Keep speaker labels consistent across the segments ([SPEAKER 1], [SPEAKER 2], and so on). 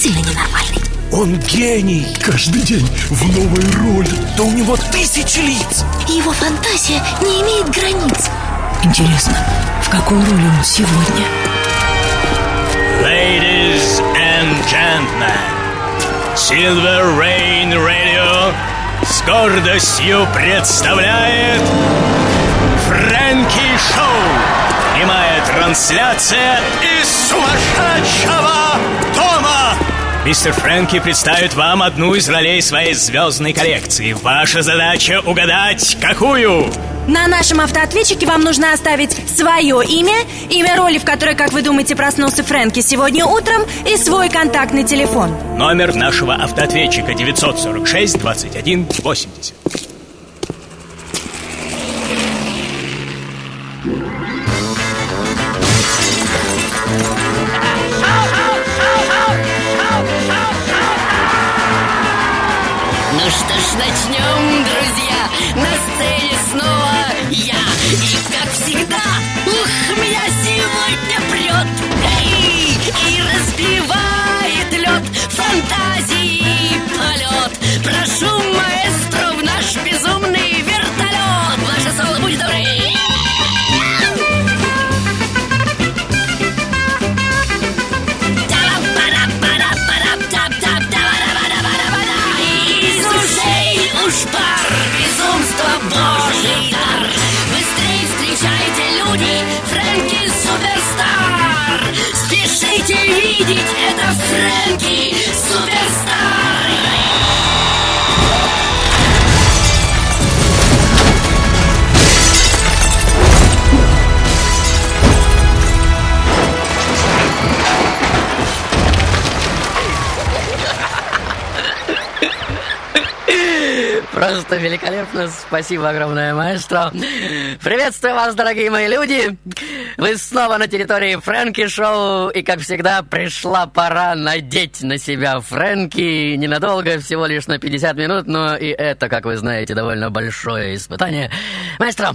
[SPEAKER 1] действительно ненормальный.
[SPEAKER 2] Он гений! Каждый день в новой роли. Да у него тысячи лиц.
[SPEAKER 1] Его фантазия не имеет границ.
[SPEAKER 3] Интересно, в какой роли он сегодня?
[SPEAKER 4] Ladies and gentlemen, Silver Rain Radio с гордостью представляет Фрэнки Шоу. Прямая трансляция из сумасшедшего дома. Мистер Фрэнки представит вам одну из ролей своей звездной коллекции. Ваша задача угадать, какую?
[SPEAKER 5] На нашем автоответчике вам нужно оставить свое имя, имя роли, в которой, как вы думаете, проснулся Фрэнки сегодня утром, и свой контактный телефон.
[SPEAKER 4] Номер нашего автоответчика 946 21 80.
[SPEAKER 6] На сцене снова я. И как всегда, ух, меня сегодня прет Эй, и разбивает лед. Фантазии полет. Прошу,
[SPEAKER 7] Просто великолепно. Спасибо огромное, маэстро. Приветствую вас, дорогие мои люди. Вы снова на территории Фрэнки Шоу. И, как всегда, пришла пора надеть на себя Фрэнки. Ненадолго, всего лишь на 50 минут. Но и это, как вы знаете, довольно большое испытание. Маэстро,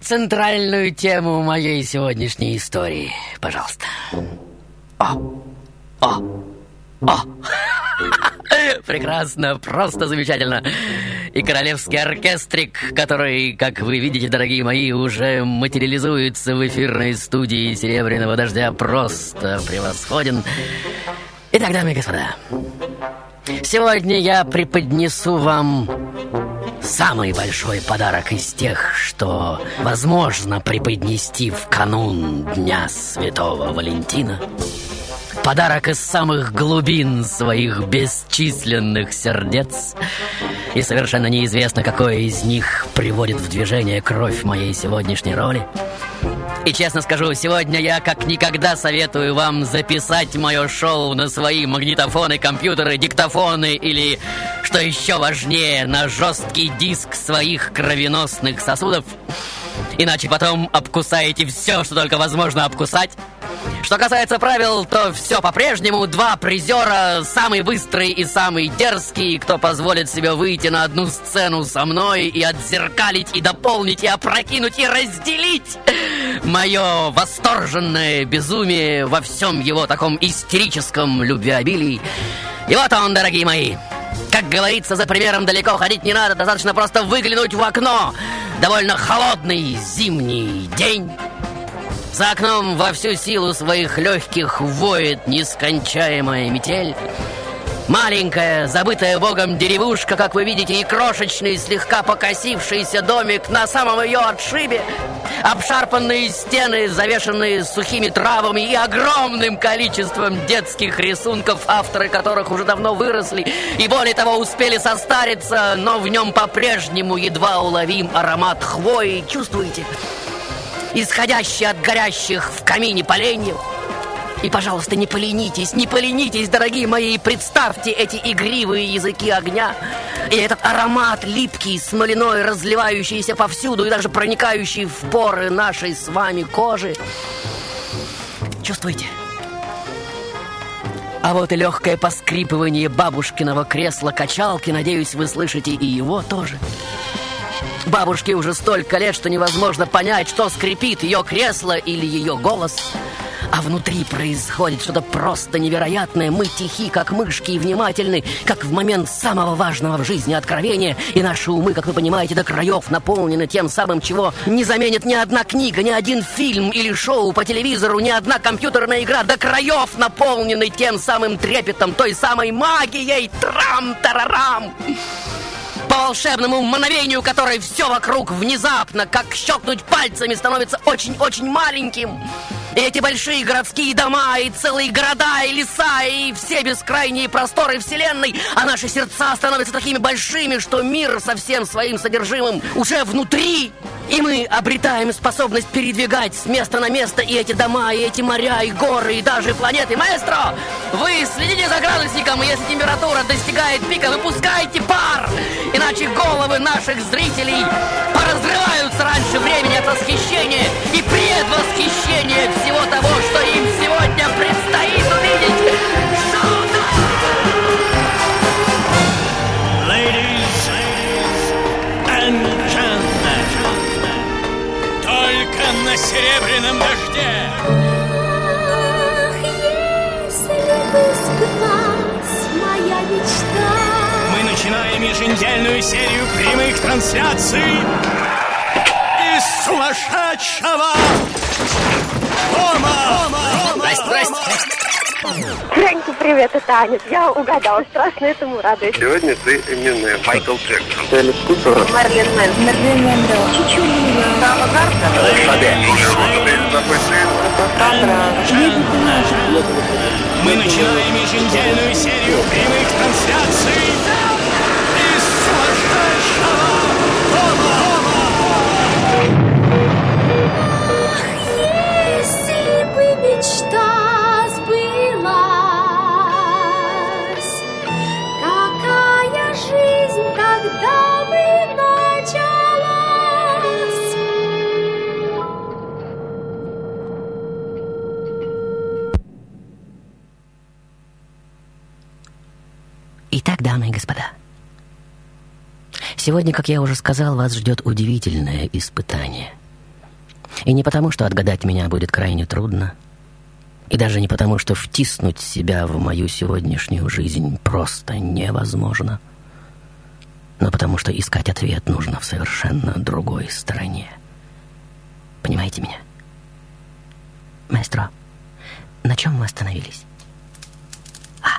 [SPEAKER 7] центральную тему моей сегодняшней истории, пожалуйста. О, о, о. Прекрасно, просто замечательно. И королевский оркестрик, который, как вы видите, дорогие мои, уже материализуется в эфирной студии «Серебряного дождя», просто превосходен. Итак, дамы и господа, сегодня я преподнесу вам самый большой подарок из тех, что возможно преподнести в канун Дня Святого Валентина. Подарок из самых глубин своих бесчисленных сердец. И совершенно неизвестно, какое из них приводит в движение кровь моей сегодняшней роли. И честно скажу, сегодня я как никогда советую вам записать мое шоу на свои магнитофоны, компьютеры, диктофоны или, что еще важнее, на жесткий диск своих кровеносных сосудов. Иначе потом обкусаете все, что только возможно обкусать. Что касается правил, то все по-прежнему. Два призера, самый быстрый и самый дерзкий, кто позволит себе выйти на одну сцену со мной и отзеркалить, и дополнить, и опрокинуть, и разделить мое восторженное безумие во всем его таком истерическом любвеобилии. И вот он, дорогие мои. Как говорится, за примером далеко ходить не надо, достаточно просто выглянуть в окно. Довольно холодный зимний день. За окном во всю силу своих легких воет нескончаемая метель. Маленькая, забытая богом деревушка, как вы видите, и крошечный, слегка покосившийся домик на самом ее отшибе. Обшарпанные стены, завешенные сухими травами и огромным количеством детских рисунков, авторы которых уже давно выросли и более того успели состариться, но в нем по-прежнему едва уловим аромат хвои. Чувствуете? Исходящий от горящих в камине поленьев. И, пожалуйста, не поленитесь, не поленитесь, дорогие мои, и представьте эти игривые языки огня и этот аромат липкий, смоляной, разливающийся повсюду и даже проникающий в поры нашей с вами кожи. Чувствуете? А вот и легкое поскрипывание бабушкиного кресла-качалки, надеюсь, вы слышите и его тоже. Бабушке уже столько лет, что невозможно понять, что скрипит ее кресло или ее голос. а внутри происходит что-то просто невероятное. Мы тихи, как мышки, и внимательны, как в момент самого важного в жизни откровения, и наши умы, как вы понимаете, до краев наполнены тем самым, чего не заменит ни одна книга, ни один фильм или шоу по телевизору, ни одна компьютерная игра, до краев наполнены тем самым трепетом, той самой магией. Трам-тарарам! По волшебному мановению, которой все вокруг внезапно, как щелкнуть пальцами, становится очень-очень маленьким. И эти большие городские дома, и целые города, и леса, и все бескрайние просторы Вселенной, а наши сердца становятся такими большими, что мир со всем своим содержимым уже внутри. И мы обретаем способность передвигать с места на место и эти дома, и эти моря, и горы, и даже планеты. Маэстро, вы следите за градусником, и если температура достигает пика, выпускайте пар, иначе головы наших зрителей поразрываются раньше времени от восхищения и предвосхищения всего того, что им сегодня предстоит увидеть.
[SPEAKER 4] На серебряном дожде.
[SPEAKER 1] Если бы сбылась моя мечта
[SPEAKER 4] Мы начинаем еженедельную серию прямых трансляций из сумасшедшего дома.
[SPEAKER 7] Здрасте, здрасте.
[SPEAKER 8] Фрэнки, привет, это Аня. Я угадала, страшно этому радуюсь.
[SPEAKER 9] Сегодня ты именная. Майкл Джексон. Элис Купер.
[SPEAKER 8] Марлен Мэн. Марлен Мэндо. Чичулина. Сама
[SPEAKER 4] Мы начинаем еженедельную серию прямых трансляций
[SPEAKER 7] Итак, дамы и господа, сегодня, как я уже сказал, вас ждет удивительное испытание. И не потому, что отгадать меня будет крайне трудно, и даже не потому, что втиснуть себя в мою сегодняшнюю жизнь просто невозможно, но потому, что искать ответ нужно в совершенно другой стороне. Понимаете меня? Маэстро, на чем мы остановились? А,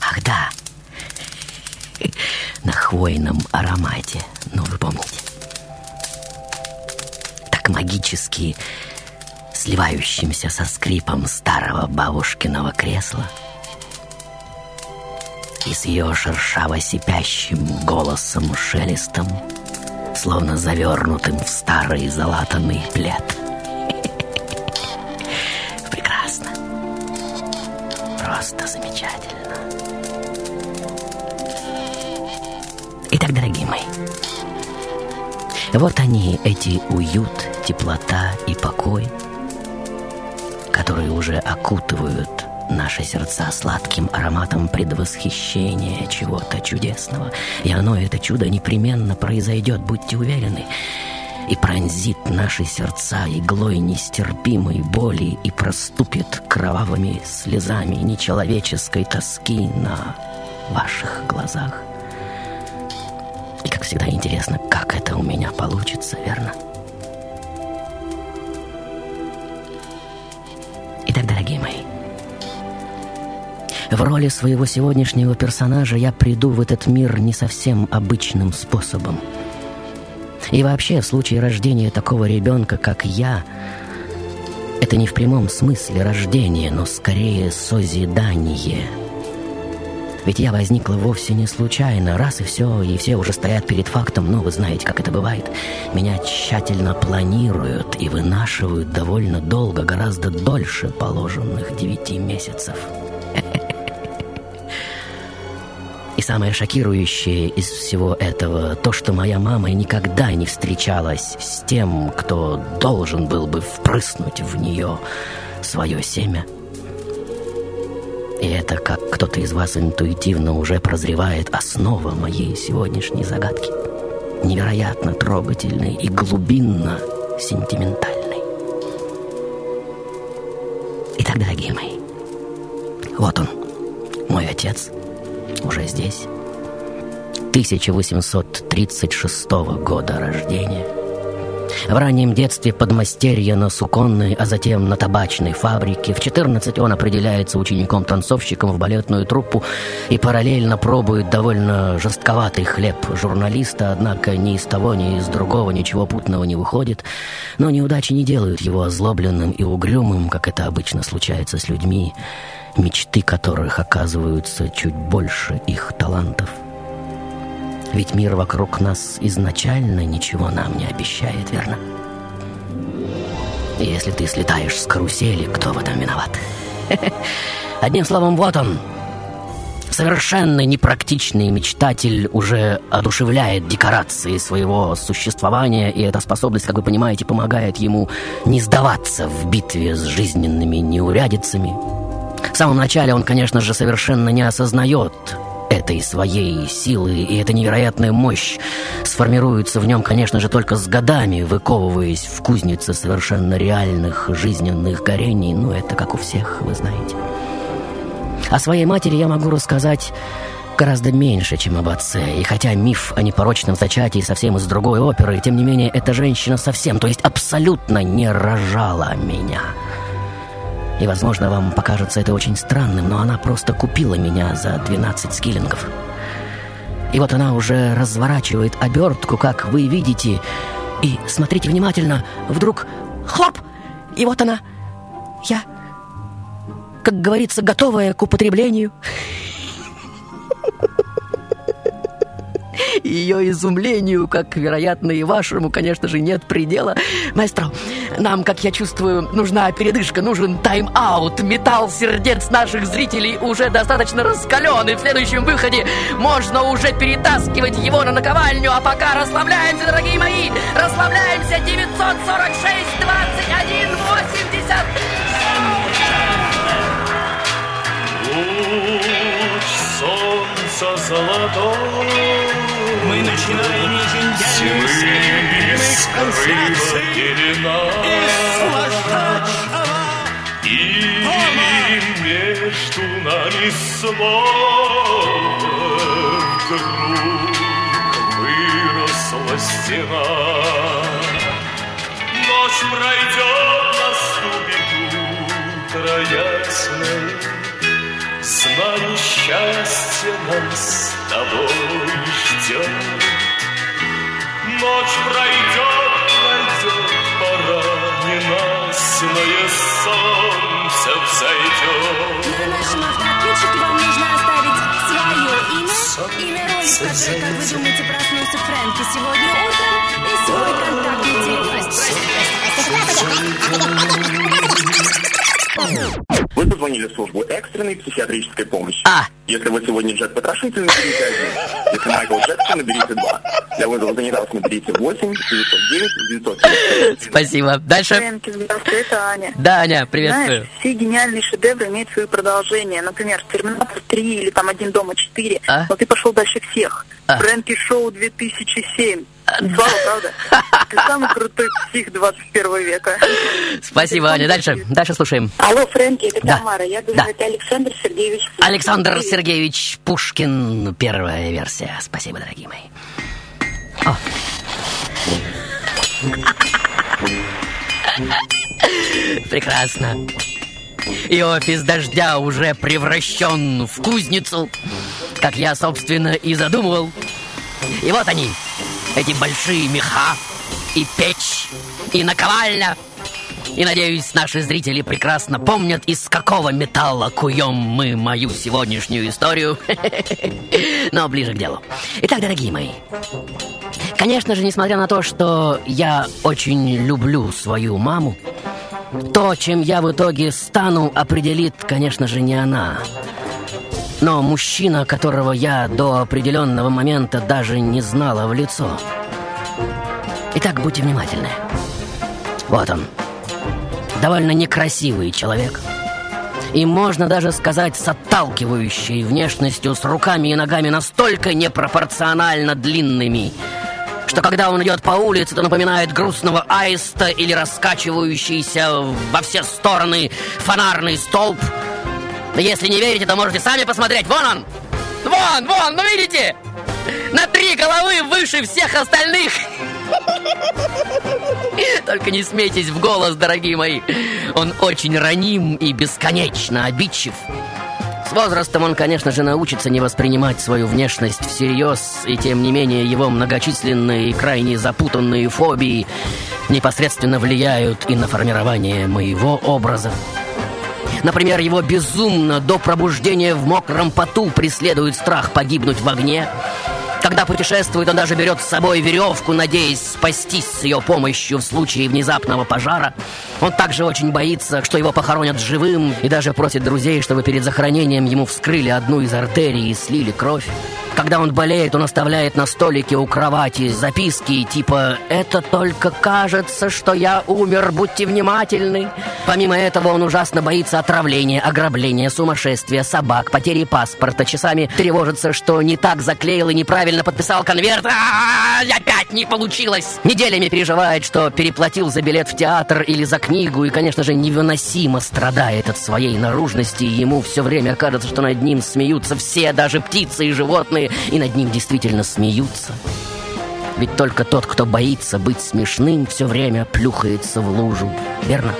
[SPEAKER 7] ах да, на хвойном аромате. Ну, вы помните. Так магически сливающимся со скрипом старого бабушкиного кресла и с ее шершаво-сипящим голосом-шелестом, словно завернутым в старый залатанный плед. Вот они, эти уют, теплота и покой, которые уже окутывают наши сердца сладким ароматом предвосхищения чего-то чудесного. И оно, это чудо, непременно произойдет, будьте уверены, и пронзит наши сердца иглой нестерпимой боли и проступит кровавыми слезами нечеловеческой тоски на ваших глазах. И, как всегда, интересно, как это у меня получится, верно? Итак, дорогие мои, в роли своего сегодняшнего персонажа я приду в этот мир не совсем обычным способом. И вообще, в случае рождения такого ребенка, как я, это не в прямом смысле рождение, но скорее созидание – ведь я возникла вовсе не случайно. Раз и все, и все уже стоят перед фактом, но вы знаете, как это бывает. Меня тщательно планируют и вынашивают довольно долго, гораздо дольше положенных девяти месяцев. И самое шокирующее из всего этого то, что моя мама никогда не встречалась с тем, кто должен был бы впрыснуть в нее свое семя – и это, как кто-то из вас интуитивно уже прозревает, основа моей сегодняшней загадки. Невероятно трогательной и глубинно сентиментальной. Итак, дорогие мои, вот он, мой отец, уже здесь. 1836 года рождения. В раннем детстве подмастерье на суконной, а затем на табачной фабрике. В 14 он определяется учеником-танцовщиком в балетную труппу и параллельно пробует довольно жестковатый хлеб журналиста, однако ни из того, ни из другого ничего путного не выходит. Но неудачи не делают его озлобленным и угрюмым, как это обычно случается с людьми, мечты которых оказываются чуть больше их талантов. Ведь мир вокруг нас изначально ничего нам не обещает, верно? Если ты слетаешь с карусели, кто в этом виноват? Одним словом, вот он. Совершенно непрактичный мечтатель уже одушевляет декорации своего существования, и эта способность, как вы понимаете, помогает ему не сдаваться в битве с жизненными неурядицами. В самом начале он, конечно же, совершенно не осознает этой своей силы, и эта невероятная мощь сформируется в нем, конечно же, только с годами, выковываясь в кузнице совершенно реальных жизненных горений. Ну, это как у всех, вы знаете. О своей матери я могу рассказать гораздо меньше, чем об отце. И хотя миф о непорочном зачатии совсем из другой оперы, тем не менее, эта женщина совсем, то есть абсолютно не рожала меня. И, возможно, вам покажется это очень странным, но она просто купила меня за 12 скиллингов. И вот она уже разворачивает обертку, как вы видите. И смотрите внимательно, вдруг хлоп! И вот она, я, как говорится, готовая к употреблению. Ее изумлению, как, вероятно, и вашему, конечно же, нет предела. Маэстро, нам, как я чувствую, нужна передышка, нужен тайм-аут. Металл сердец наших зрителей уже достаточно раскален, и в следующем выходе можно уже перетаскивать его на наковальню. А пока расслабляемся, дорогие мои, расслабляемся. 946 21 80.
[SPEAKER 2] Луч солнца золотой
[SPEAKER 4] начинаем еженедельную серию прямых трансляций из сумасшедшего
[SPEAKER 2] И между нами снова вдруг выросла стена. Ночь пройдет, наступит утро ясное, Знаю, счастье нас с тобой ждет. Ночь пройдет, пройдет, пора ненастное солнце взойдет.
[SPEAKER 5] На нашем автоответчике вам нужно оставить свое имя, имя роли, в которой, как вы думаете, проснулся Фрэнки сегодня утром, и свой контактный телефон.
[SPEAKER 9] Позвонили в службу экстренной психиатрической помощи.
[SPEAKER 7] А.
[SPEAKER 9] Если вы сегодня Джек Потрошитель, наберите один. Если Майкл Джексон, наберите два. Для вызова занятых наберите 8 909 900.
[SPEAKER 7] Спасибо. Дальше.
[SPEAKER 10] Фрэнки, здравствуй, это Аня.
[SPEAKER 7] Да, Аня, приветствую.
[SPEAKER 10] Знаешь, все гениальные шедевры имеют свои продолжения. Например, Терминатор 3 или там Один дома 4.
[SPEAKER 7] А?
[SPEAKER 10] Но ты пошел дальше всех.
[SPEAKER 7] А.
[SPEAKER 10] Фрэнки Шоу 2007. Слава, правда? Ты самый крутой псих 21 века.
[SPEAKER 7] Спасибо, Аня. Дальше. Дальше слушаем.
[SPEAKER 10] Алло, Фрэнки, это
[SPEAKER 7] Да.
[SPEAKER 10] Тамара. Я думаю,
[SPEAKER 7] Да.
[SPEAKER 10] это Александр Сергеевич. Пушкин.
[SPEAKER 7] Александр. Сергеевич Пушкин. Первая версия. Спасибо, дорогие мои. О. Прекрасно. И офис дождя уже превращен в кузницу, как я, собственно, и задумывал. И вот они, эти большие меха, и печь, и наковальня. И, надеюсь, наши зрители прекрасно помнят, из какого металла куем мы мою сегодняшнюю историю. Но ближе к делу. Итак, дорогие мои, конечно же, несмотря на то, что я очень люблю свою маму, то, чем я в итоге стану, определит, конечно же, не она. Но мужчина, которого я до определенного момента даже не знала в лицо. Итак, будьте внимательны. Вот он. Довольно некрасивый человек. И можно даже сказать, с отталкивающей внешностью, с руками и ногами настолько непропорционально длинными, что когда он идет по улице, то напоминает грустного аиста или раскачивающийся во все стороны фонарный столб. Если не верите, то можете сами посмотреть. Вон он! Вон, вон, ну видите? На три головы выше всех остальных. Только не смейтесь в голос, дорогие мои. Он очень раним и бесконечно обидчив. С возрастом он, конечно же, научится не воспринимать свою внешность всерьез, и тем не менее его многочисленные и крайне запутанные фобии непосредственно влияют и на формирование моего образа. Например, его безумно до пробуждения в мокром поту преследует страх погибнуть в огне. Когда путешествует, он даже берет с собой веревку, надеясь спастись с ее помощью в случае внезапного пожара. Он также очень боится, что его похоронят живым, и даже просит друзей, чтобы перед захоронением ему вскрыли одну из артерий и слили кровь. Когда он болеет, он оставляет на столике у кровати записки типа «Это только кажется, что я умер, будьте внимательны». Помимо этого, он ужасно боится отравления, ограбления, сумасшествия, собак, потери паспорта. Часами тревожится, что не так заклеил и неправильно подписал конверт. А-а-а, опять не получилось! Неделями переживает, что переплатил за билет в театр или за книгу, и, конечно же, невыносимо страдает от своей наружности, ему все время кажется, что над ним смеются все, даже птицы и животные, и над ним действительно смеются. Ведь только тот, кто боится быть смешным, все время плюхается в лужу. Верно?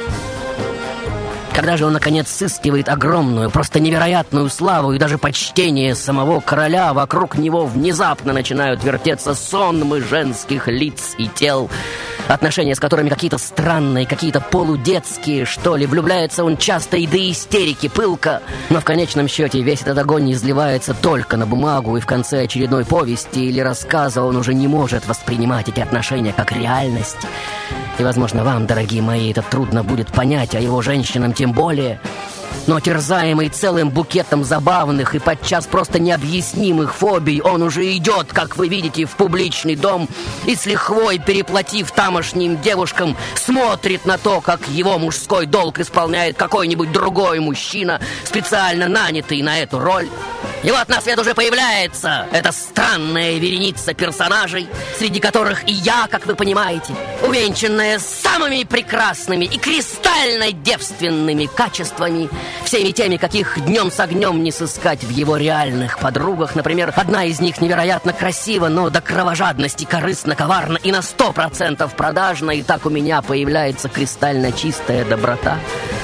[SPEAKER 7] Когда же он, наконец, сыскивает огромную, просто невероятную славу и даже почтение самого короля, вокруг него внезапно начинают вертеться сонмы женских лиц и тел, отношения с которыми какие-то странные, какие-то полудетские, что ли. Влюбляется он часто и до истерики, пылко. Но в конечном счете весь этот огонь изливается только на бумагу, и в конце очередной повести или рассказа он уже не может воспринимать эти отношения как реальность. И, возможно, вам, дорогие мои, это трудно будет понять, а его женщинам тем более. Но терзаемый целым букетом забавных и подчас просто необъяснимых фобий, он уже идет, как вы видите, в публичный дом и с лихвой, переплатив тамошним девушкам, смотрит на то, как его мужской долг исполняет какой-нибудь другой мужчина, специально нанятый на эту роль. И вот на свет уже появляется эта странная вереница персонажей, среди которых и я, как вы понимаете, увенчанная самыми прекрасными и кристально девственными качествами, всеми теми, каких днем с огнем не сыскать в его реальных подругах. Например, одна из них невероятно красива, но до кровожадности корыстно, коварна и на сто процентов продажна, и так у меня появляется кристально чистая доброта.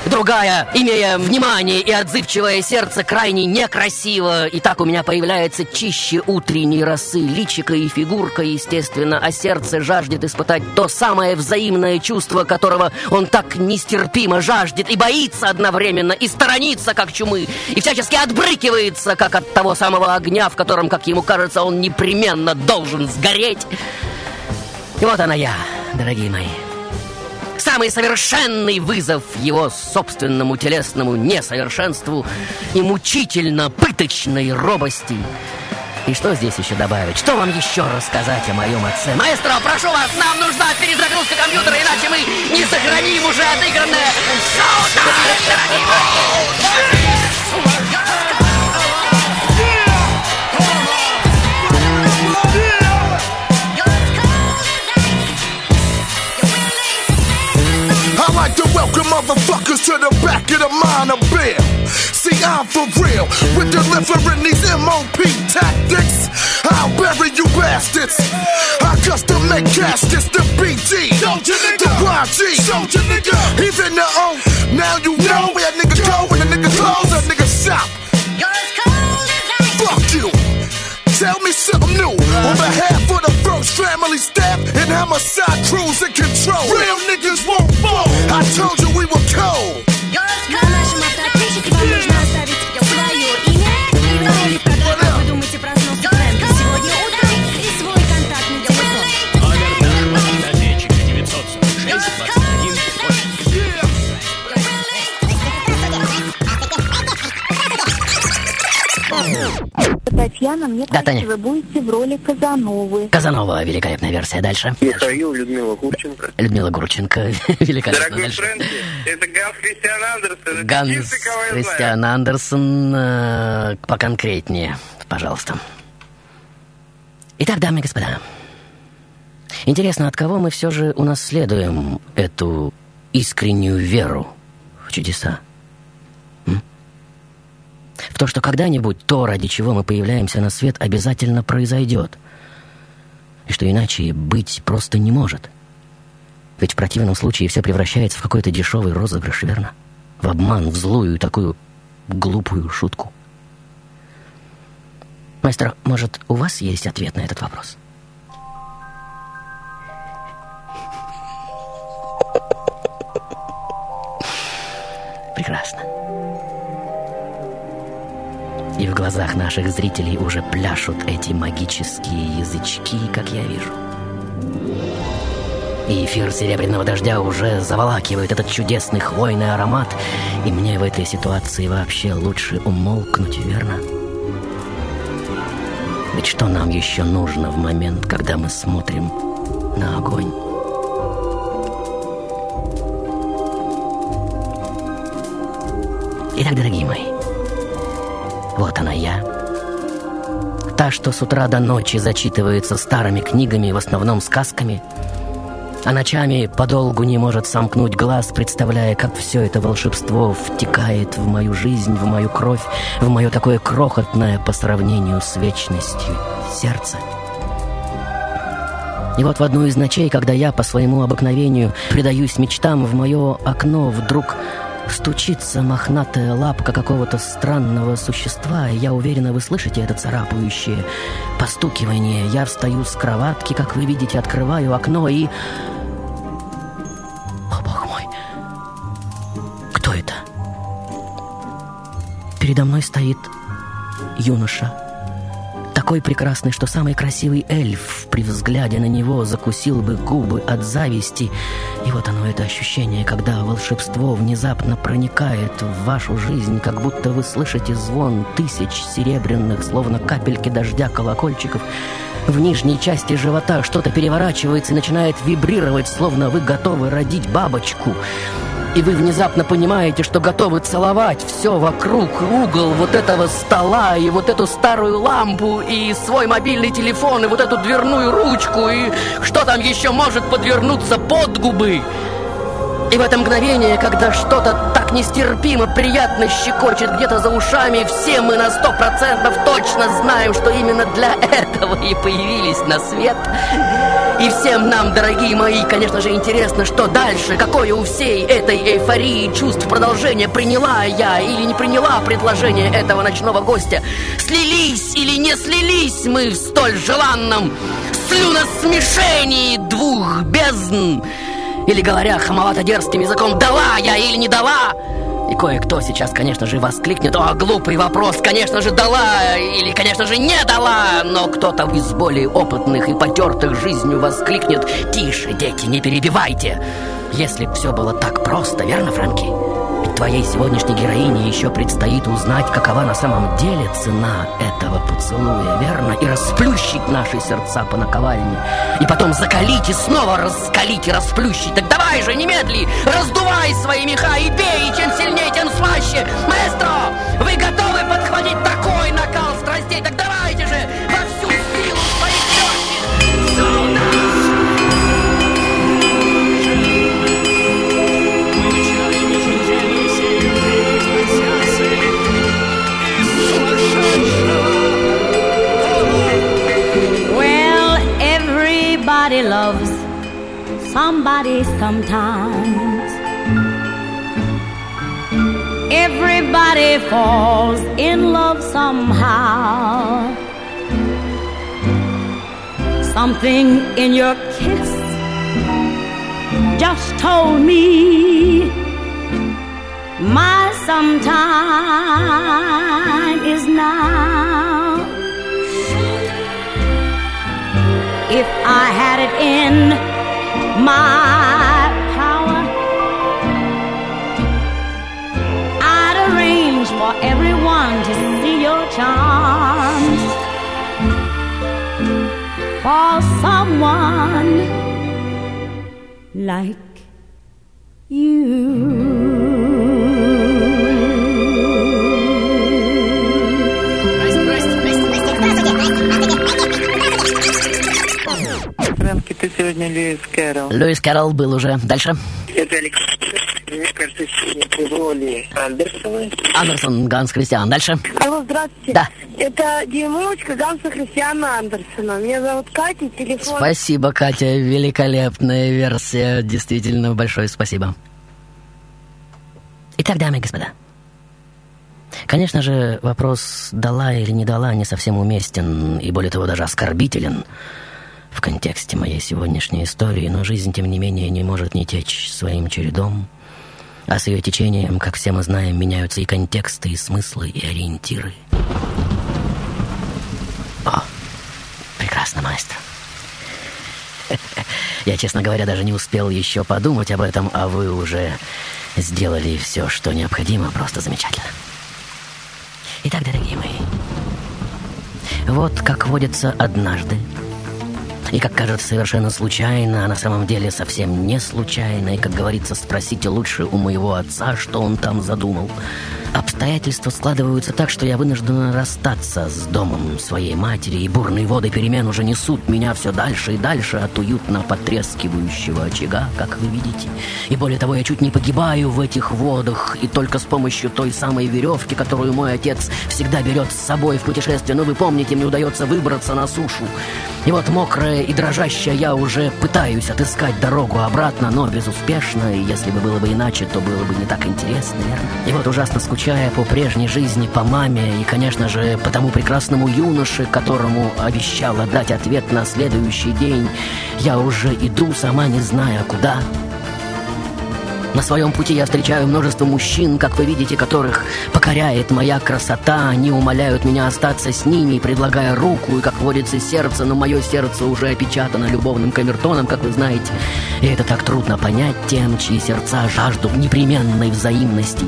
[SPEAKER 7] Другая, имея внимание и отзывчивое сердце, крайне некрасиво, и так у меня появляется чище утренней росы, личико и фигурка, естественно, а сердце жаждет испытать то самое взаимное чувство, которого он так нестерпимо жаждет и боится одновременно, и сторонится, как чумы, и всячески отбрыкивается, как от того самого огня, в котором, как ему кажется, он непременно должен сгореть. И вот она я, дорогие мои. Самый совершенный вызов его собственному телесному несовершенству и мучительно пыточной робости. И что здесь еще добавить? Что вам еще рассказать о моем отце? Маэстро, прошу вас, нам нужна перезагрузка компьютера, иначе мы не сохраним уже отыгранное шоу-тайм,
[SPEAKER 11] I like to welcome motherfuckers to the back of the minor bill. See, I'm for real with delivering these MOP tactics. I'll bury you bastards. I custom make caskets, the BG, the YG, even the O. Now you know where a nigga go when a nigga close, a nigga shop. Fuck you. Tell me something new on behalf of the first family staff and homicide crews in control. Real niggas won't fall. I told you we were cold.
[SPEAKER 12] Татьяна, мне
[SPEAKER 7] Да,
[SPEAKER 12] кажется,
[SPEAKER 7] Таня.
[SPEAKER 12] вы будете в роли Казановы.
[SPEAKER 7] Казанова, великолепная версия. Дальше.
[SPEAKER 9] Михаил, Людмила Гурченко.
[SPEAKER 7] Людмила Гурченко, великолепно.
[SPEAKER 9] Дорогой
[SPEAKER 7] Дальше.
[SPEAKER 9] Фрэнки, это Ганс Христиан Андерсон.
[SPEAKER 7] Ганс. Христиан Андерсон, э, поконкретнее, пожалуйста. Итак, дамы и господа, Интересно, от кого мы все же унаследуем эту искреннюю веру в чудеса? В то, что когда-нибудь то, ради чего мы появляемся на свет, обязательно произойдет. И что иначе быть просто не может. Ведь в противном случае все превращается в какой-то дешевый розыгрыш, верно? В обман, в злую такую глупую шутку. Мастер, может, у вас есть ответ на этот вопрос? Прекрасно. И в глазах наших зрителей уже пляшут эти магические язычки, как я вижу. И эфир серебряного дождя уже заволакивает этот чудесный хвойный аромат, и мне в этой ситуации вообще лучше умолкнуть, верно? Ведь что нам еще нужно в момент, когда мы смотрим на огонь? Итак, дорогие мои, вот она я. Та, что с утра до ночи зачитывается старыми книгами, в основном сказками, а ночами подолгу не может сомкнуть глаз, представляя, как все это волшебство втекает в мою жизнь, в мою кровь, в мое такое крохотное по сравнению с вечностью сердце. И вот в одну из ночей, когда я по своему обыкновению предаюсь мечтам, в мое окно вдруг стучится мохнатая лапка какого-то странного существа, и я уверена, вы слышите это царапающее постукивание. Я встаю с кроватки, как вы видите, открываю окно и... О, бог мой! Кто это? Передо мной стоит юноша, такой прекрасный, что самый красивый эльф при взгляде на него закусил бы губы от зависти. И вот оно, это ощущение, когда волшебство внезапно проникает в вашу жизнь, как будто вы слышите звон тысяч серебряных, словно капельки дождя колокольчиков. В нижней части живота что-то переворачивается и начинает вибрировать, словно вы готовы родить бабочку и вы внезапно понимаете, что готовы целовать все вокруг, угол вот этого стола, и вот эту старую лампу, и свой мобильный телефон, и вот эту дверную ручку, и что там еще может подвернуться под губы. И в это мгновение, когда что-то так нестерпимо приятно щекочет где-то за ушами, все мы на сто процентов точно знаем, что именно для этого и появились на свет. И всем нам, дорогие мои, конечно же, интересно, что дальше, какое у всей этой эйфории чувств продолжение приняла я или не приняла предложение этого ночного гостя. Слились или не слились мы в столь желанном слюносмешении двух бездн. Или говоря хамовато дерзким языком «дала я или не дала?» И кое-кто сейчас, конечно же, воскликнет «О, глупый вопрос, конечно же, дала или, конечно же, не дала!» Но кто-то из более опытных и потертых жизнью воскликнет «Тише, дети, не перебивайте!» Если б все было так просто, верно, Франки? Твоей сегодняшней героине еще предстоит узнать, какова на самом деле цена этого поцелуя, верно? И расплющить наши сердца по наковальне. И потом закалить и снова раскалить и расплющить. Так давай же, немедли, раздувай свои меха и бей, и чем сильнее, тем слаще. Маэстро, вы готовы подхватить такой накал страстей? Так давайте же, во
[SPEAKER 1] everybody loves somebody sometimes. Everybody falls in love somehow. Something in your kiss just told me my sometime is now. If I had it in my power, I'd arrange for everyone to see your charms. For someone like you.
[SPEAKER 10] Ты сегодня Льюис Кэрролл.
[SPEAKER 7] Льюис Кэрролл был уже. Дальше.
[SPEAKER 10] Это Александр. Мне кажется, в роли Андерсона.
[SPEAKER 7] Андерсон, Ганс Кристиан. Дальше.
[SPEAKER 8] Алло, здравствуйте.
[SPEAKER 7] Да.
[SPEAKER 8] Это дюймовочка Ганса Христиана Андерсона. Меня зовут Катя, телефон...
[SPEAKER 7] Спасибо, Катя. Великолепная версия. Действительно, большое спасибо. Итак, дамы и господа. Конечно же, вопрос «дала или не дала» не совсем уместен и, более того, даже оскорбителен в контексте моей сегодняшней истории, но жизнь, тем не менее, не может не течь своим чередом, а с ее течением, как все мы знаем, меняются и контексты, и смыслы, и ориентиры. О, прекрасно, маэстро. Я, честно говоря, даже не успел еще подумать об этом, а вы уже сделали все, что необходимо. Просто замечательно. Итак, дорогие мои, вот как водится однажды, и как кажется совершенно случайно, а на самом деле совсем не случайно, и, как говорится, спросите лучше у моего отца, что он там задумал. Обстоятельства складываются так, что я вынуждена расстаться с домом своей матери, и бурные воды перемен уже несут меня все дальше и дальше от уютно потрескивающего очага, как вы видите. И более того, я чуть не погибаю в этих водах, и только с помощью той самой веревки, которую мой отец всегда берет с собой в путешествие, но вы помните, мне удается выбраться на сушу. И вот мокрая и дрожащая я уже пытаюсь отыскать дорогу обратно, но безуспешно, и если бы было бы иначе, то было бы не так интересно, верно? И вот ужасно скучая по прежней жизни, по маме и, конечно же, по тому прекрасному юноше, которому обещала дать ответ на следующий день, я уже иду, сама не зная куда. На своем пути я встречаю множество мужчин, как вы видите, которых покоряет моя красота. Они умоляют меня остаться с ними, предлагая руку, и, как водится, сердце, но мое сердце уже опечатано любовным камертоном, как вы знаете. И это так трудно понять тем, чьи сердца жаждут непременной взаимности.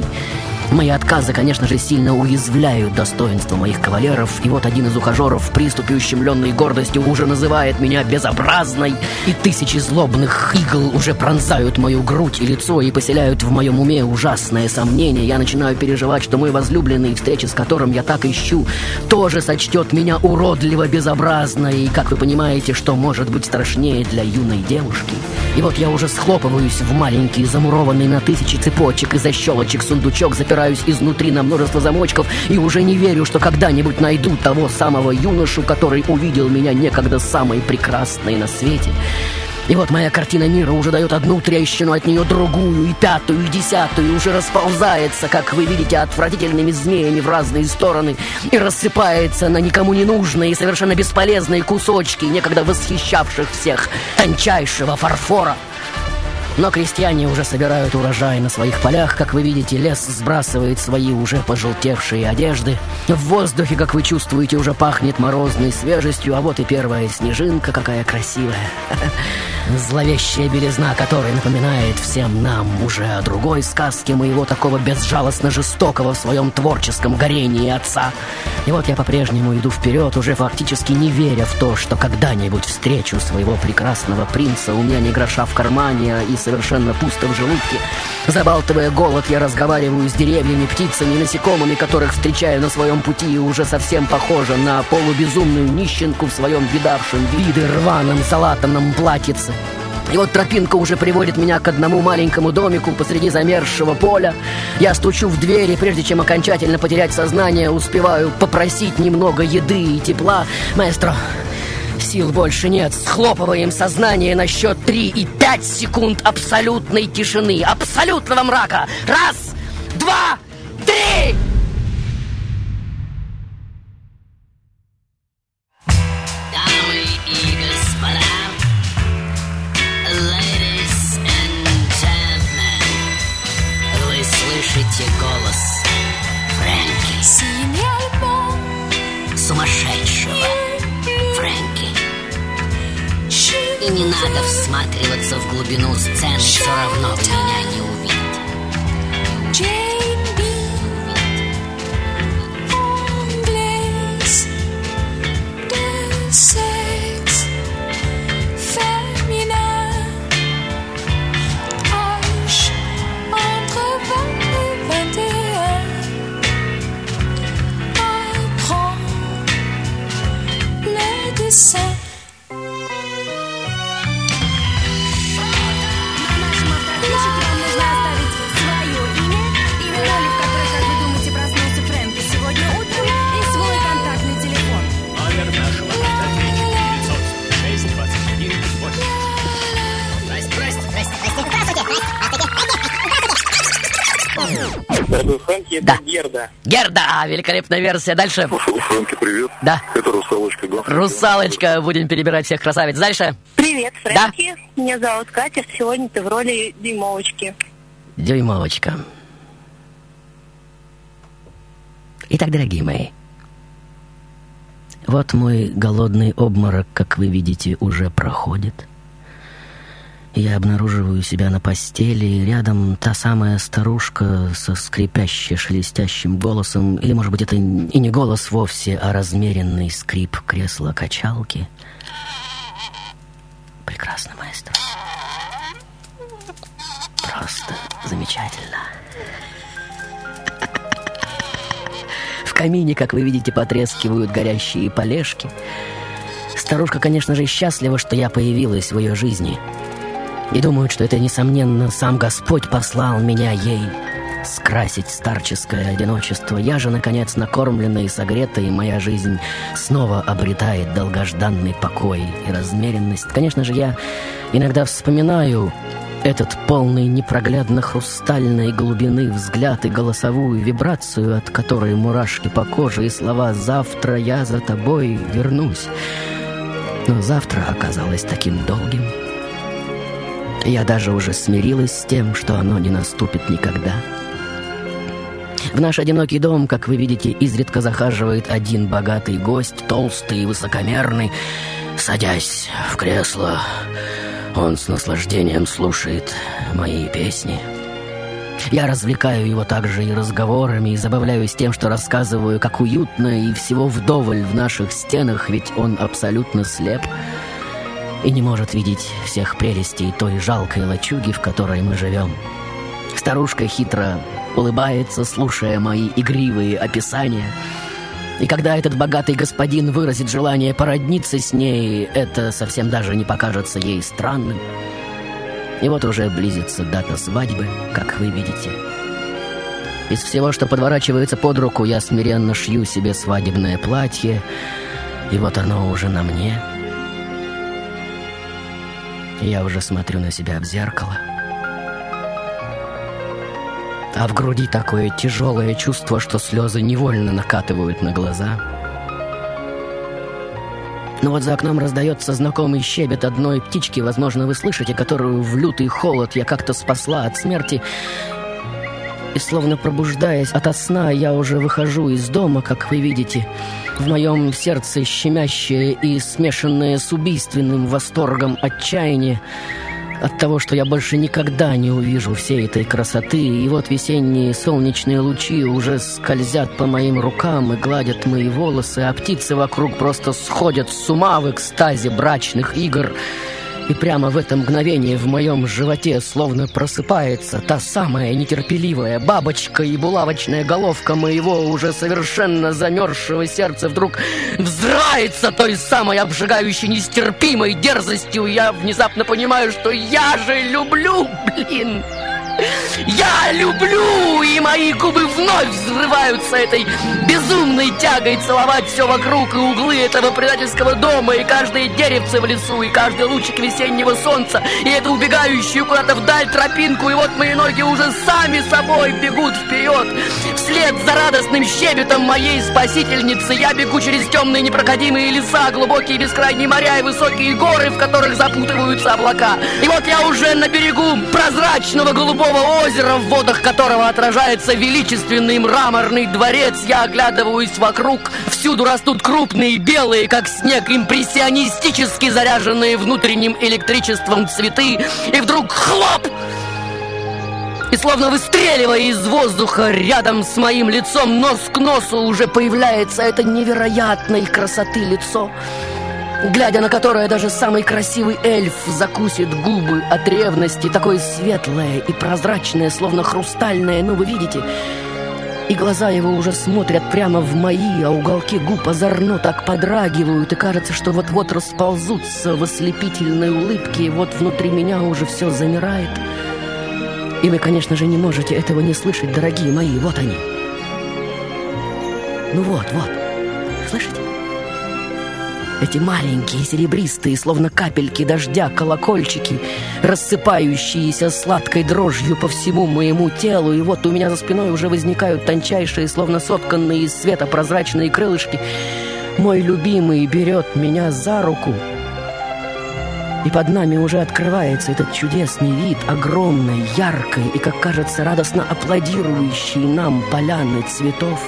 [SPEAKER 7] Мои отказы, конечно же, сильно уязвляют достоинство моих кавалеров, и вот один из ухажеров в приступе ущемленной гордостью уже называет меня безобразной, и тысячи злобных игл уже пронзают мою грудь и лицо и поселяют в моем уме ужасное сомнение. Я начинаю переживать, что мой возлюбленный, встречи с которым я так ищу, тоже сочтет меня уродливо безобразной, и, как вы понимаете, что может быть страшнее для юной девушки. И вот я уже схлопываюсь в маленький, замурованный на тысячи цепочек и защелочек сундучок, запираюсь изнутри на множество замочков и уже не верю, что когда-нибудь найду того самого юношу, который увидел меня некогда самой прекрасной на свете. И вот моя картина мира уже дает одну трещину, от нее другую, и пятую, и десятую, и уже расползается, как вы видите, отвратительными змеями в разные стороны, и рассыпается на никому не нужные и совершенно бесполезные кусочки, некогда восхищавших всех тончайшего фарфора. Но крестьяне уже собирают урожай на своих полях. Как вы видите, лес сбрасывает свои уже пожелтевшие одежды. В воздухе, как вы чувствуете, уже пахнет морозной свежестью, а вот и первая снежинка, какая красивая. Зловещая белизна, которая напоминает всем нам уже о другой сказке моего такого безжалостно жестокого в своем творческом горении отца. И вот я по-прежнему иду вперед, уже фактически не веря в то, что когда-нибудь встречу своего прекрасного принца. У меня ни гроша в кармане и совершенно пусто в желудке. Забалтывая голод, я разговариваю с деревьями, птицами, насекомыми, которых встречаю на своем пути и уже совсем похожа на полубезумную нищенку в своем видавшем виды рваном салатанном платьице. И вот тропинка уже приводит меня к одному маленькому домику посреди замерзшего поля. Я стучу в дверь, и прежде чем окончательно потерять сознание, успеваю попросить немного еды и тепла. Маэстро, сил больше нет. Схлопываем сознание на счет три и пять секунд абсолютной тишины, абсолютного мрака. Раз, два, три! Великолепная версия. Дальше.
[SPEAKER 13] Фрэнки, привет.
[SPEAKER 7] Да.
[SPEAKER 13] Это русалочка. Гон.
[SPEAKER 7] Русалочка. Будем перебирать всех красавиц. Дальше.
[SPEAKER 8] Привет, Фрэнки. Меня зовут Катя. Сегодня ты в роли дюймовочки.
[SPEAKER 7] Дюймовочка. Итак, дорогие мои, вот мой голодный обморок, как вы видите, уже проходит. Я обнаруживаю себя на постели, и рядом та самая старушка со скрипяще шелестящим голосом, или, может быть, это и не голос вовсе, а размеренный скрип кресла-качалки. Прекрасно, маэстро. Просто замечательно. В камине, как вы видите, потрескивают горящие полежки. Старушка, конечно же, счастлива, что я появилась в ее жизни. И думают, что это, несомненно, сам Господь послал меня ей скрасить старческое одиночество. Я же, наконец, накормленная и согретая, и моя жизнь снова обретает долгожданный покой и размеренность. Конечно же, я иногда вспоминаю этот полный непроглядно хрустальной глубины взгляд и голосовую вибрацию, от которой мурашки по коже и слова «завтра я за тобой вернусь». Но завтра оказалось таким долгим. Я даже уже смирилась с тем, что оно не наступит никогда. В наш одинокий дом, как вы видите, изредка захаживает один богатый гость, толстый и высокомерный. Садясь в кресло, он с наслаждением слушает мои песни. Я развлекаю его также и разговорами, и забавляюсь тем, что рассказываю, как уютно и всего вдоволь в наших стенах, ведь он абсолютно слеп и не может видеть всех прелестей той жалкой лачуги, в которой мы живем. Старушка хитро улыбается, слушая мои игривые описания. И когда этот богатый господин выразит желание породниться с ней, это совсем даже не покажется ей странным. И вот уже близится дата свадьбы, как вы видите. Из всего, что подворачивается под руку, я смиренно шью себе свадебное платье, и вот оно уже на мне. Я уже смотрю на себя в зеркало. А в груди такое тяжелое чувство, что слезы невольно накатывают на глаза. Но вот за окном раздается знакомый щебет одной птички, возможно, вы слышите, которую в лютый холод я как-то спасла от смерти. И словно пробуждаясь ото сна, я уже выхожу из дома, как вы видите. В моем сердце щемящее и смешанное с убийственным восторгом отчаяние от того, что я больше никогда не увижу всей этой красоты, и вот весенние солнечные лучи уже скользят по моим рукам и гладят мои волосы, а птицы вокруг просто сходят с ума в экстазе брачных игр. И прямо в это мгновение в моем животе словно просыпается та самая нетерпеливая бабочка и булавочная головка моего уже совершенно замерзшего сердца вдруг взрывается той самой обжигающей нестерпимой дерзостью. Я внезапно понимаю, что я же люблю, блин! Я люблю, и мои губы вновь взрываются этой безумной тягой целовать все вокруг и углы этого предательского дома, и каждое деревце в лесу, и каждый лучик весеннего солнца, и эту убегающую куда-то вдаль тропинку, и вот мои ноги уже сами собой бегут вперед. Вслед за радостным щебетом моей спасительницы я бегу через темные непроходимые леса, глубокие бескрайние моря и высокие горы, в которых запутываются облака. И вот я уже на берегу прозрачного голубого озера, в водах которого отражается величественный мраморный дворец. Я оглядываюсь вокруг. Всюду растут крупные, белые, как снег, импрессионистически заряженные внутренним электричеством цветы. И вдруг хлоп! И словно выстреливая из воздуха рядом с моим лицом, нос к носу уже появляется это невероятной красоты лицо глядя на которое даже самый красивый эльф закусит губы от ревности, такое светлое и прозрачное, словно хрустальное, ну вы видите. И глаза его уже смотрят прямо в мои, а уголки губ озорно так подрагивают, и кажется, что вот-вот расползутся в ослепительной улыбке, и вот внутри меня уже все замирает. И вы, конечно же, не можете этого не слышать, дорогие мои, вот они. Ну вот, вот, слышите? Эти маленькие, серебристые, словно капельки дождя, колокольчики, рассыпающиеся сладкой дрожью по всему моему телу, и вот у меня за спиной уже возникают тончайшие, словно сотканные из света прозрачные крылышки. Мой любимый берет меня за руку, и под нами уже открывается этот чудесный вид, огромной, яркой и, как кажется, радостно аплодирующей нам поляны цветов.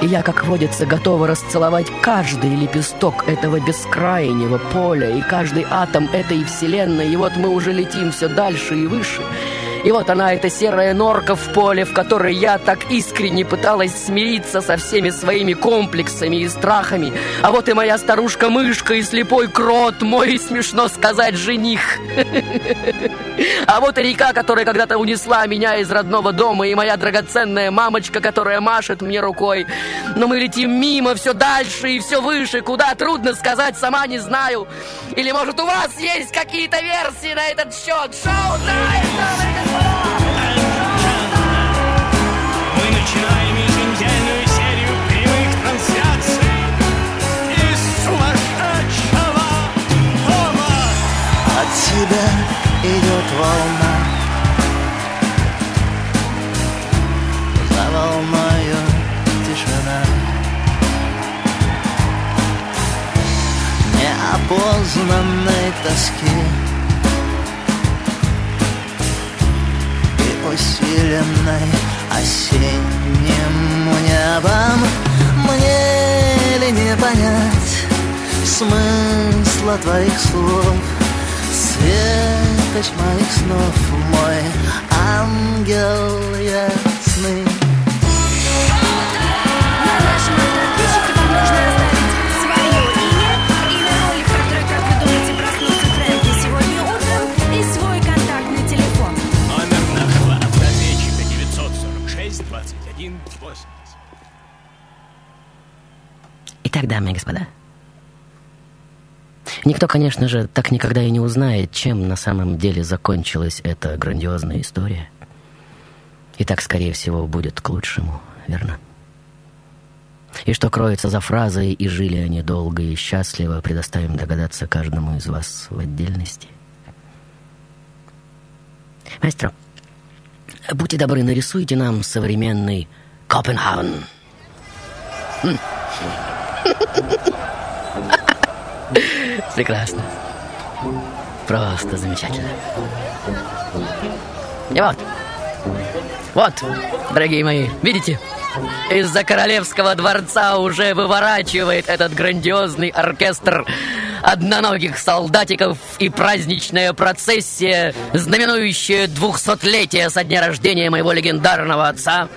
[SPEAKER 7] И я, как водится, готова расцеловать каждый лепесток этого бескрайнего поля и каждый атом этой вселенной. И вот мы уже летим все дальше и выше. И вот она, эта серая норка в поле, в которой я так искренне пыталась смириться со всеми своими комплексами и страхами. А вот и моя старушка-мышка и слепой крот, мой, смешно сказать, жених. А вот и река, которая когда-то унесла меня из родного дома, и моя драгоценная мамочка, которая машет мне рукой. Но мы летим мимо, все дальше и все выше, куда трудно сказать, сама не знаю. Или, может, у вас есть какие-то версии на этот счет? Шоу-тайм!
[SPEAKER 4] Мы
[SPEAKER 14] тебя идет волна. За волною тишина. Неопознанной тоски. И усиленной осенним небом. Мне ли не понять смысла твоих слов Светоч моих снов, мой ангел ясный
[SPEAKER 5] На нашем автоответчике вам нужно оставить свое имя, имя роли, в которой, как вы думаете, проснулся Фрэнки сегодня утром, и свой контактный телефон.
[SPEAKER 4] Номер нашего автоответчика 946 21 80.
[SPEAKER 7] Итак, дамы и господа, никто, конечно же, так никогда и не узнает, чем на самом деле закончилась эта грандиозная история. И так, скорее всего, будет к лучшему, верно? И что кроется за фразой «и жили они долго и счастливо», предоставим догадаться каждому из вас в отдельности. Маэстро, будьте добры, нарисуйте нам современный Копенгаген. М. Прекрасно. Просто замечательно. И вот. Вот, дорогие мои, видите? Из-за королевского дворца уже выворачивает этот грандиозный оркестр одноногих солдатиков и праздничная процессия, знаменующая двухсотлетие со дня рождения моего легендарного отца.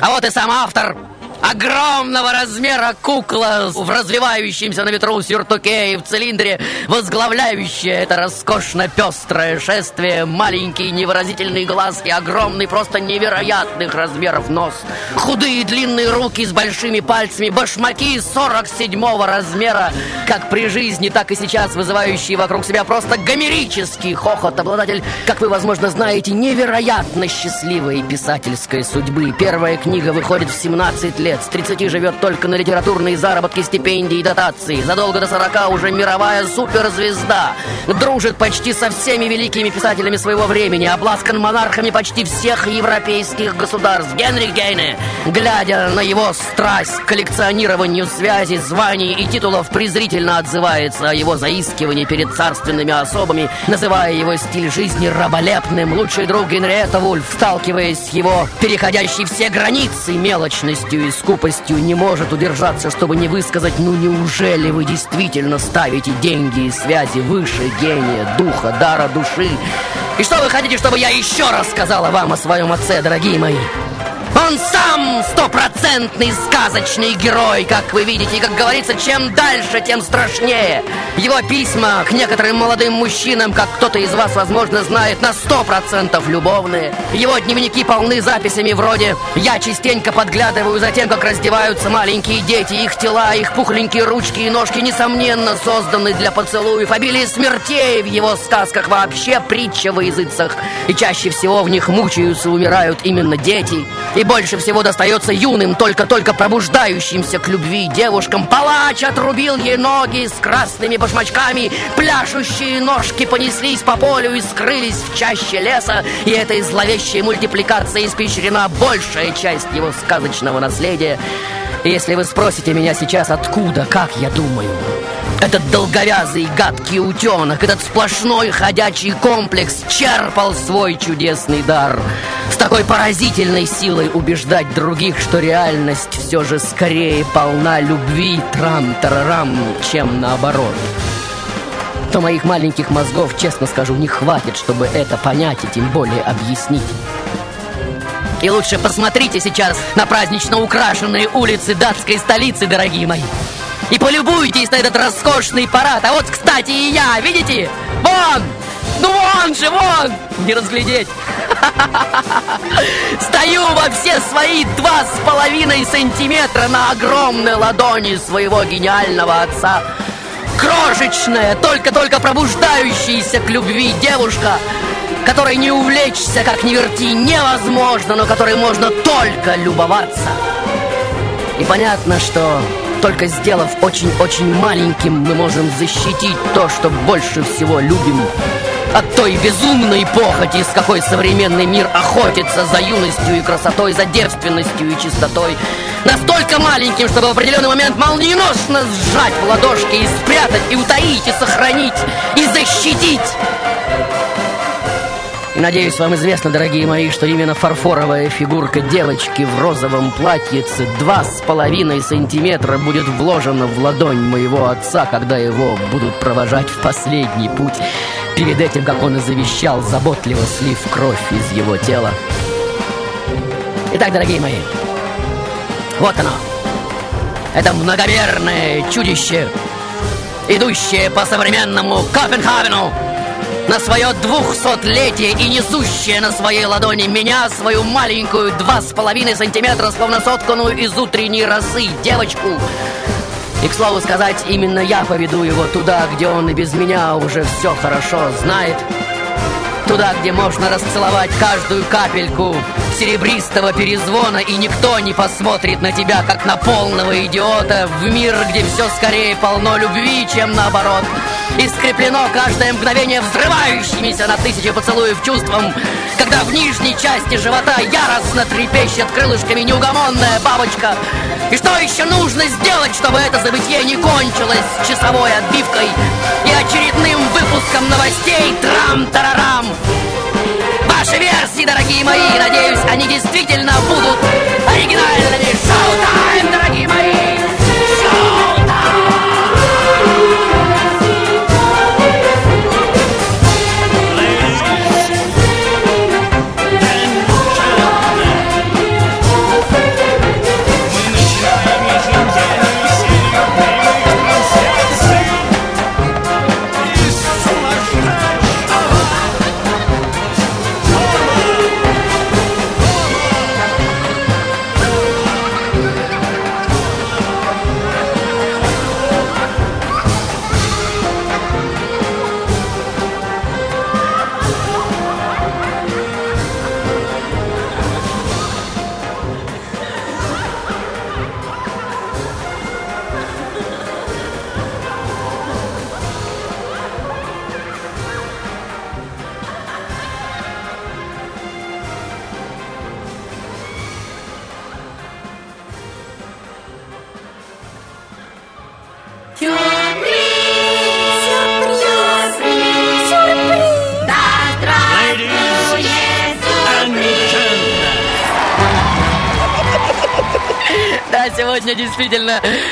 [SPEAKER 7] А вот и сам автор огромного размера кукла в развивающемся на ветру сюртуке и в цилиндре, возглавляющая это роскошно пестрое шествие, маленькие невыразительные глазки, огромный, просто невероятных размеров нос, худые длинные руки с большими пальцами, башмаки 47-го размера, как при жизни, так и сейчас вызывающие вокруг себя просто гомерический хохот, обладатель, как вы, возможно, знаете, невероятно счастливой писательской судьбы. Первая книга выходит в 17 лет, с 30 живет только на литературные заработки, стипендии и дотации. Задолго до 40 уже мировая суперзвезда. Дружит почти со всеми великими писателями своего времени, обласкан монархами почти всех европейских государств. Генрих Гейне, глядя на его страсть к коллекционированию связей, званий и титулов, презрительно отзывается о его заискивании перед царственными особами, называя его стиль жизни раболепным. Лучший друг Генриетта Вульф, сталкиваясь с его переходящей все границы мелочностью и скупостью, не может удержаться, чтобы не высказать, ну неужели вы действительно ставите деньги и связи выше гения, духа, дара души? И что вы хотите, чтобы я еще раз сказала вам о своем отце, дорогие мои? Он сам стопроцентный сказочный герой, как вы видите. И, как говорится, чем дальше, тем страшнее. Его письма к некоторым молодым мужчинам, как кто-то из вас, возможно, знает, на сто процентов любовные. Его дневники полны записями вроде «Я частенько подглядываю за тем, как раздеваются маленькие дети. Их тела, их пухленькие ручки и ножки, несомненно, созданы для поцелуев. Обилие смертей в его сказках вообще притча во языцах. И чаще всего в них мучаются, умирают именно дети. И больше всего достается юным, только-только пробуждающимся к любви девушкам. Палач отрубил ей ноги с красными башмачками, пляшущие ножки понеслись по полю и скрылись в чаще леса, и этой зловещей мультипликацией испещрена большая часть его сказочного наследия. Если вы спросите меня сейчас, откуда, как я думаю, этот долговязый гадкий утенок, этот сплошной ходячий комплекс черпал свой чудесный дар. С такой поразительной силой убеждать других, что реальность все же скорее полна любви трам-тарарам, чем наоборот. То моих маленьких мозгов, честно скажу, не хватит, чтобы это понять и тем более объяснить. И лучше посмотрите сейчас на празднично украшенные улицы датской столицы, дорогие мои. И полюбуйтесь на этот роскошный парад. А вот, кстати, и я, видите? Вон! Ну вон же, вон! Не разглядеть. Стою во все свои два с половиной сантиметра на огромной ладони своего гениального отца. Крошечная, только-только пробуждающаяся к любви девушка, которой не увлечься, как ни верти, невозможно, но которой можно только любоваться. И понятно, что только сделав очень-очень маленьким, мы можем защитить то, что больше всего любим от той безумной похоти, с какой современный мир охотится за юностью и красотой, за девственностью и чистотой. Настолько маленьким, чтобы в определенный момент молниеносно сжать в ладошки и спрятать, и утаить, и сохранить, и защитить. Надеюсь, вам известно, дорогие мои, что именно фарфоровая фигурка девочки в розовом платьице два с половиной сантиметра будет вложена в ладонь моего отца, когда его будут провожать в последний путь. Перед этим, как он и завещал, заботливо слив кровь из его тела. Итак, дорогие мои, вот оно. Это многомерное чудище, идущее по современному Копенгагену на свое двухсотлетие и несущее на своей ладони меня, свою маленькую два с половиной сантиметра, словно сотканную из утренней росы девочку. И, к слову сказать, именно я поведу его туда, где он и без меня уже все хорошо знает. Туда, где можно расцеловать каждую капельку серебристого перезвона, и никто не посмотрит на тебя, как на полного идиота, в мир, где все скорее полно любви, чем наоборот. И скреплено каждое мгновение взрывающимися на тысячи поцелуев чувством, когда в нижней части живота яростно трепещет крылышками неугомонная бабочка. И что еще нужно сделать, чтобы это забытье не кончилось часовой отбивкой и очередным выпуском новостей трам-тарарам? Ваши версии, дорогие мои, надеюсь, они действительно будут оригинальными. Шоу-тайм, дорогие мои!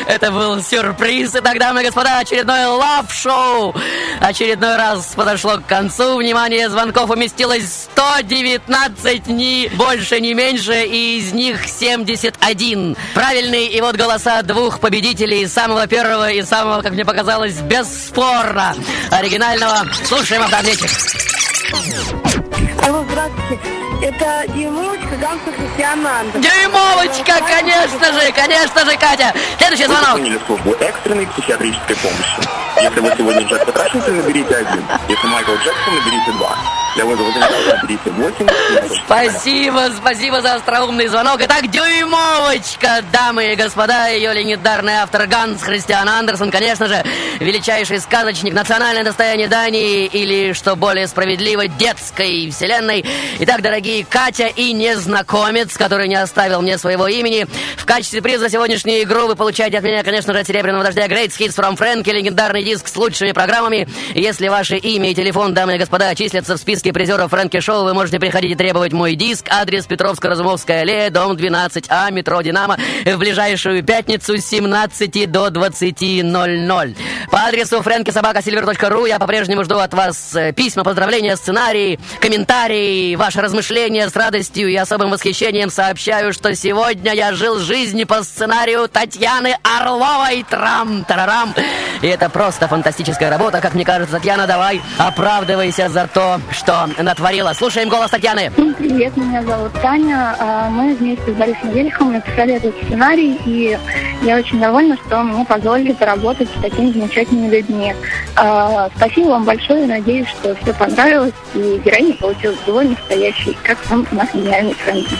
[SPEAKER 7] Это был сюрприз. Итак, дамы и господа, очередное лав-шоу. Очередной раз подошло к концу. Внимание, звонков уместилось 119, ни больше, ни меньше, и из них 71. Правильные и вот голоса двух победителей, самого первого и самого, как мне показалось, бесспорно оригинального. Слушаем автоответчик.
[SPEAKER 12] Алло, здравствуйте. Это Дюймовочка, Ганса Христиананда.
[SPEAKER 7] Дюймовочка, конечно же, конечно же, Катя. Следующий
[SPEAKER 9] Вы
[SPEAKER 7] звонок.
[SPEAKER 9] поняли службу экстренной психиатрической помощи. Если вы сегодня Джек Потрошитель, наберите один. Если Майкл Джексон, наберите два. Для вызова генерала наберите 8
[SPEAKER 7] Спасибо, спасибо за остроумный звонок. Итак, дюймовочка, дамы и господа, ее легендарный автор Ганс Христиан Андерсон, конечно же, величайший сказочник, национальное достояние Дании или, что более справедливо, детской вселенной. Итак, дорогие Катя и незнакомец, который не оставил мне своего имени, в качестве приза за сегодняшнюю игру вы получаете от меня, конечно же, от Серебряного Дождя Great Hits from Frankie, легендарный диск с лучшими программами. Если ваше имя и телефон, дамы и господа, числятся в списке призеров Фрэнки Шоу, вы можете приходить и требовать мой диск. Адрес Петровско-Разумовская аллея, дом 12А, метро «Динамо» в ближайшую пятницу с 17 до 20.00. По адресу frankysobakasilver.ru я по-прежнему жду от вас э, письма, поздравления, сценарии, комментарии, ваши размышления с радостью и особым восхищением сообщаю, что сегодня я жил жизнь по сценарию Татьяны Орловой. Трам-тарарам. И это просто фантастическая работа, как мне кажется. Татьяна, давай, оправдывайся за то, что натворила. Слушаем голос Татьяны.
[SPEAKER 15] Всем привет, меня зовут Таня. А, Мы вместе с Борисом Велиховым написали этот сценарий, и я очень довольна, что мне позволили поработать с такими замечательными людьми. А, Спасибо вам большое, надеюсь, что все понравилось, и героиня получилась довольно настоящей, как у нас гениальный Фрэнки.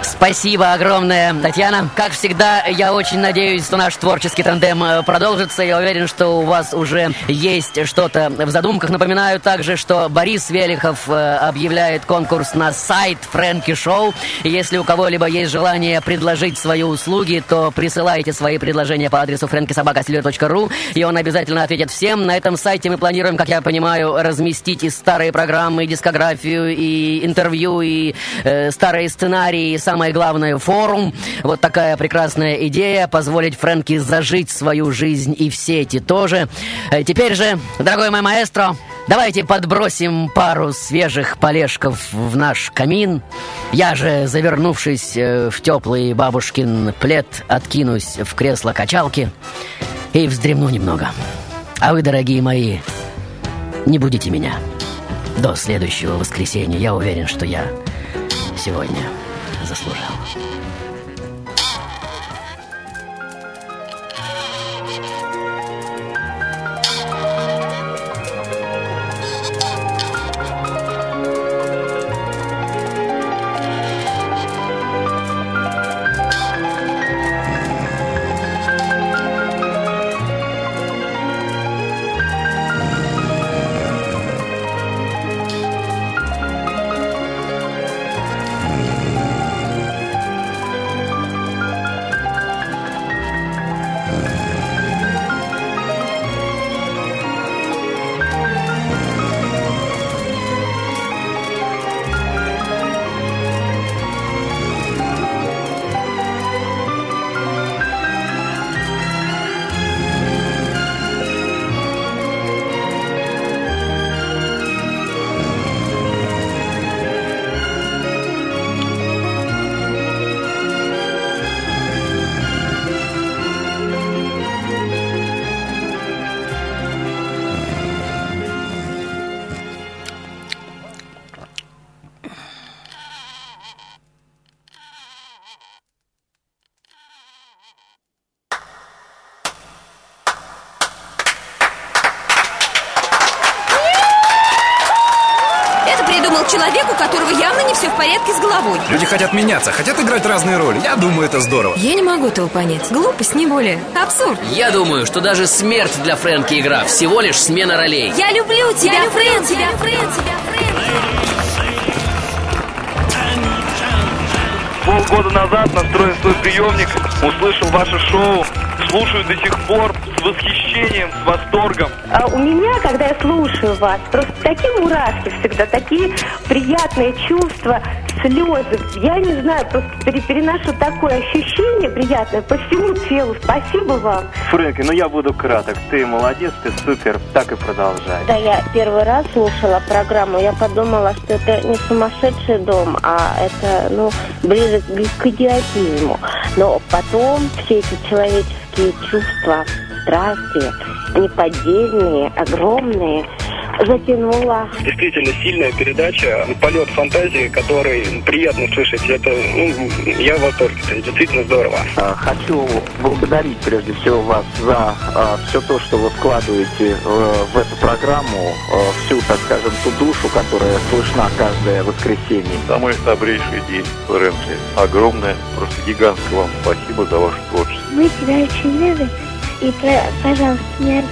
[SPEAKER 7] Спасибо огромное, Татьяна. Как всегда, я очень надеюсь, что наш творческий тандем э, продолжится. Я уверен, что у вас уже есть что-то в задумках. Напоминаю также, что Борис Велихов э, объявляет конкурс на сайт Фрэнки Шоу. Если у кого-либо есть желание предложить свои услуги, то присылайте свои предложения по адресу frankiesobakasilver.ru, и он обязательно ответит всем. На этом сайте мы планируем, как я понимаю, разместить и старые программы, и дискографию, и интервью, и э, старые сценарии, самое главное, форум. Вот такая прекрасная идея, позволить Фрэнки зажить свою жизнь и в сети тоже. Э, Теперь же, дорогой мой маэстро, давайте подбросим пару свежих полежков в наш камин. Я же, завернувшись э, в теплый бабушкин плед, откинусь в кресло качалки и вздремну немного. А вы, дорогие мои, не будите меня. До следующего воскресенья. Я уверен, что я сегодня заслужил.
[SPEAKER 16] Хотят меняться, хотят играть разные роли. Я думаю, это здорово.
[SPEAKER 17] Я не могу этого понять. Глупость, не более. Абсурд.
[SPEAKER 7] Я думаю, что даже смерть для Фрэнки игра всего лишь смена ролей.
[SPEAKER 17] Я люблю тебя, Фрэн, тебя, Фрэн, тебя,
[SPEAKER 18] Полгода назад настроил свой приемник, услышал ваше шоу, слушаю до сих пор с восхищением, с восторгом.
[SPEAKER 8] А у меня, когда я слушаю вас, просто такие мурашки всегда, такие приятные чувства, слезы. Я не знаю, просто пере- переношу такое ощущение приятное по всему телу. Спасибо вам.
[SPEAKER 18] Фрэнки, ну я буду краток. Ты молодец, ты супер, так и продолжай.
[SPEAKER 8] Когда я первый раз слушала программу, я подумала, что это не сумасшедший дом, а это, ну, ближе к идиотизму. Но потом все эти человеческие чувства, страсти, неподдельные, огромные, затянула.
[SPEAKER 9] Действительно сильная передача, полет фантазии, который приятно слышать. Это, ну, я в восторге, это действительно здорово.
[SPEAKER 19] А, Хочу благодарить прежде всего вас за все то, что вы вкладываете э, в эту программу, э, всю, так скажем, ту душу, которая слышна каждое воскресенье.
[SPEAKER 13] Самый добрейший день, Фрэнки. Огромное, просто гигантское вам спасибо за ваше творчество.
[SPEAKER 20] Мы тебя очень любим. И, про- пожалуйста, не,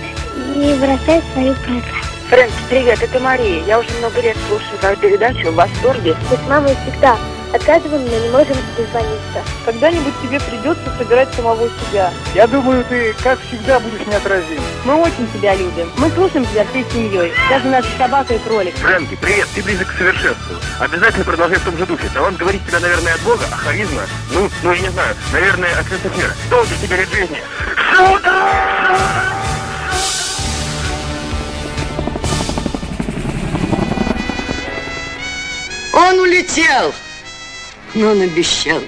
[SPEAKER 20] не бросай свою программу.
[SPEAKER 21] Фрэнки, привет, это Мария. Я уже много лет слушаю твою передачу в восторге.
[SPEAKER 20] Мы с мамой всегда отказываем, но не можем дозвониться.
[SPEAKER 21] Когда-нибудь тебе придется собирать самого себя.
[SPEAKER 22] Я думаю, ты, как всегда, будешь неотразим.
[SPEAKER 21] Мы очень тебя любим. Мы слушаем тебя всей семьей. Даже наша собака и кролик.
[SPEAKER 9] Фрэнки, привет, ты близок к совершенству. Обязательно продолжай в том же духе. Талант говорит тебя, наверное, от Бога, а харизма, ну, ну, я не знаю, наверное, от конца мира. Долго тебе лет жизни.
[SPEAKER 7] Он улетел, но он обещал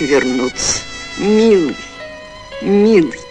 [SPEAKER 7] вернуться. Милый, милый.